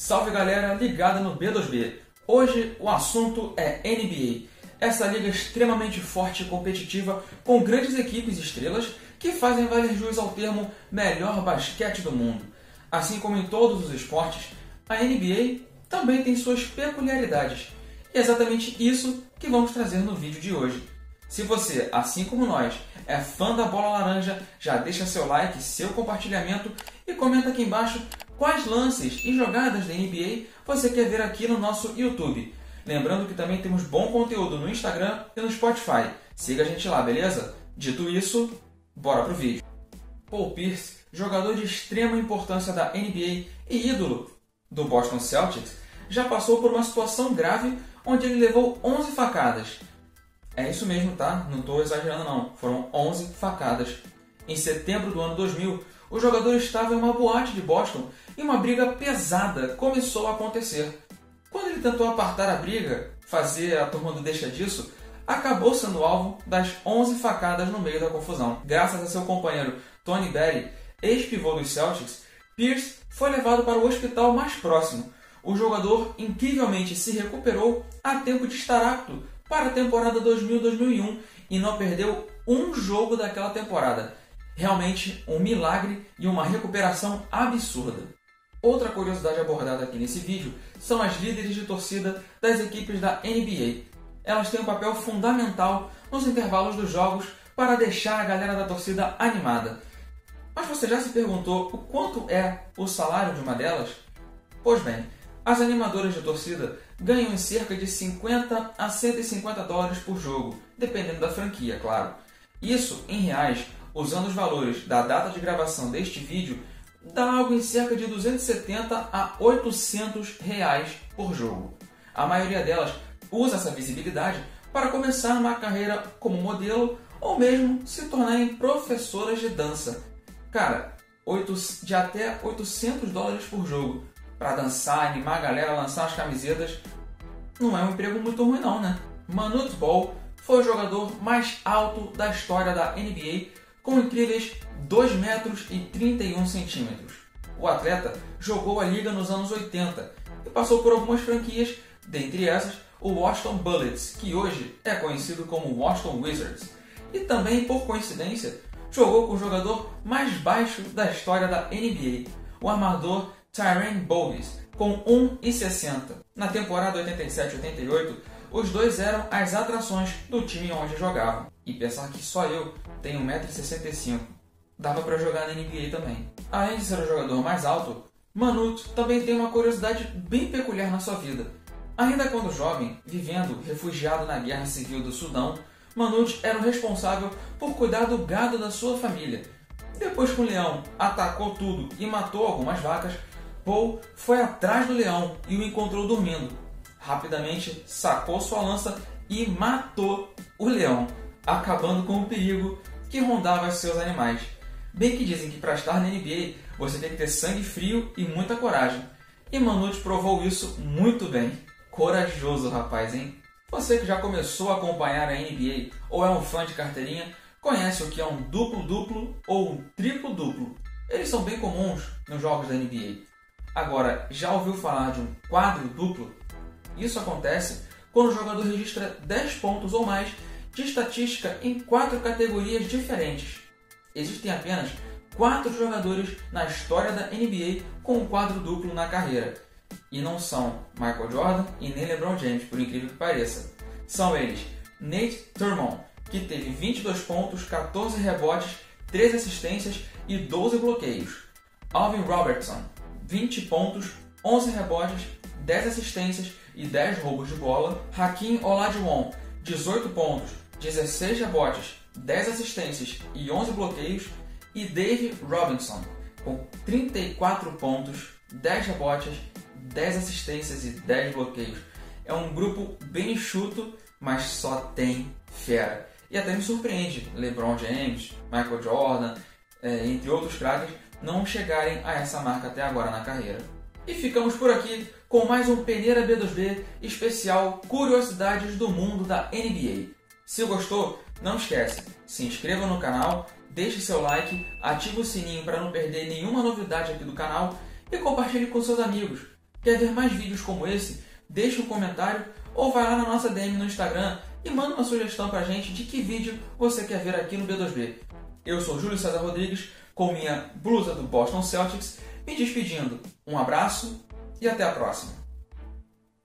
Salve galera ligada no B2B. Hoje o assunto é NBA. Essa liga extremamente forte e competitiva com grandes equipes e estrelas que fazem valer jus ao termo melhor basquete do mundo. Assim como em todos os esportes, a NBA também tem suas peculiaridades. E é exatamente isso que vamos trazer no vídeo de hoje. Se você, assim como nós, é fã da bola laranja, já deixa seu like, seu compartilhamento e comenta aqui embaixo quais lances e jogadas da NBA você quer ver aqui no nosso YouTube. Lembrando que também temos bom conteúdo no Instagram e no Spotify. Siga a gente lá, beleza? Dito isso, bora pro vídeo. Paul Pierce, jogador de extrema importância da NBA e ídolo do Boston Celtics, já passou por uma situação grave onde ele levou 11 facadas é isso mesmo, tá? Não estou exagerando não. Foram 11 facadas. Em setembro do ano 2000, o jogador estava em uma boate de Boston e uma briga pesada começou a acontecer. Quando ele tentou apartar a briga, fazer a turma do deixa disso, acabou sendo alvo das 11 facadas no meio da confusão. Graças a seu companheiro Tony Berry, ex-pivô dos Celtics, Pierce foi levado para o hospital mais próximo. O jogador incrivelmente se recuperou a tempo de estar apto para a temporada 2000-2001 e não perdeu um jogo daquela temporada. Realmente um milagre e uma recuperação absurda. Outra curiosidade abordada aqui nesse vídeo são as líderes de torcida das equipes da NBA. Elas têm um papel fundamental nos intervalos dos jogos para deixar a galera da torcida animada. Mas você já se perguntou o quanto é o salário de uma delas? Pois bem, as animadoras de torcida ganham em cerca de 50 a 150 dólares por jogo, dependendo da franquia, claro. Isso, em reais, usando os valores da data de gravação deste vídeo, dá algo em cerca de 270 a 800 reais por jogo. A maioria delas usa essa visibilidade para começar uma carreira como modelo ou mesmo se tornarem professoras de dança. Cara, de até 800 dólares por jogo para dançar, animar a galera, lançar as camisetas, não é um emprego muito ruim não, né? Manute Ball foi o jogador mais alto da história da NBA, com incríveis 2 metros e 31 centímetros. O atleta jogou a liga nos anos 80 e passou por algumas franquias, dentre essas o Washington Bullets, que hoje é conhecido como Washington Wizards, e também, por coincidência, jogou com o jogador mais baixo da história da NBA, o armador Tyrone Bogues, com 1,60. Na temporada 87-88, os dois eram as atrações do time onde jogavam. E pensar que só eu tenho 1,65m, dava para jogar na NBA também. Além de ser o jogador mais alto, Manute também tem uma curiosidade bem peculiar na sua vida. Ainda quando jovem, vivendo refugiado na Guerra Civil do Sudão, Manute era o responsável por cuidar do gado da sua família. Depois que o leão atacou tudo e matou algumas vacas, Paul foi atrás do leão e o encontrou dormindo. Rapidamente sacou sua lança e matou o leão, acabando com o perigo que rondava seus animais. Bem que dizem que para estar na NBA você tem que ter sangue frio e muita coragem. E Manute provou isso muito bem. Corajoso rapaz, hein? Você que já começou a acompanhar a NBA ou é um fã de carteirinha, conhece o que é um duplo-duplo ou um triplo-duplo. Eles são bem comuns nos jogos da NBA. Agora, já ouviu falar de um quadro duplo? Isso acontece quando o jogador registra 10 pontos ou mais de estatística em quatro categorias diferentes. Existem apenas quatro jogadores na história da NBA com um quadro duplo na carreira. E não são Michael Jordan e nem LeBron James, por incrível que pareça. São eles Nate Thurmond, que teve 22 pontos, 14 rebotes, 13 assistências e 12 bloqueios. Alvin Robertson, 20 pontos, 11 rebotes, 10 assistências e 10 roubos de bola. Hakim Olajuwon, 18 pontos, 16 rebotes, 10 assistências e 11 bloqueios. E Dave Robinson, com 34 pontos, 10 rebotes, 10 assistências e 10 bloqueios. É um grupo bem enxuto, mas só tem fera. E até me surpreende LeBron James, Michael Jordan, é, entre outros craques, não chegarem a essa marca até agora na carreira. E ficamos por aqui com mais um Peneira B2B especial Curiosidades do Mundo da NBA. Se gostou, não esquece, se inscreva no canal, deixe seu like, ative o sininho para não perder nenhuma novidade aqui do canal e compartilhe com seus amigos. Quer ver mais vídeos como esse? Deixe um comentário ou vai lá na nossa DM no Instagram e manda uma sugestão pra gente de que vídeo você quer ver aqui no B2B. Eu sou Júlio César Rodrigues, com minha blusa do Boston Celtics, me despedindo. Um abraço e até a próxima!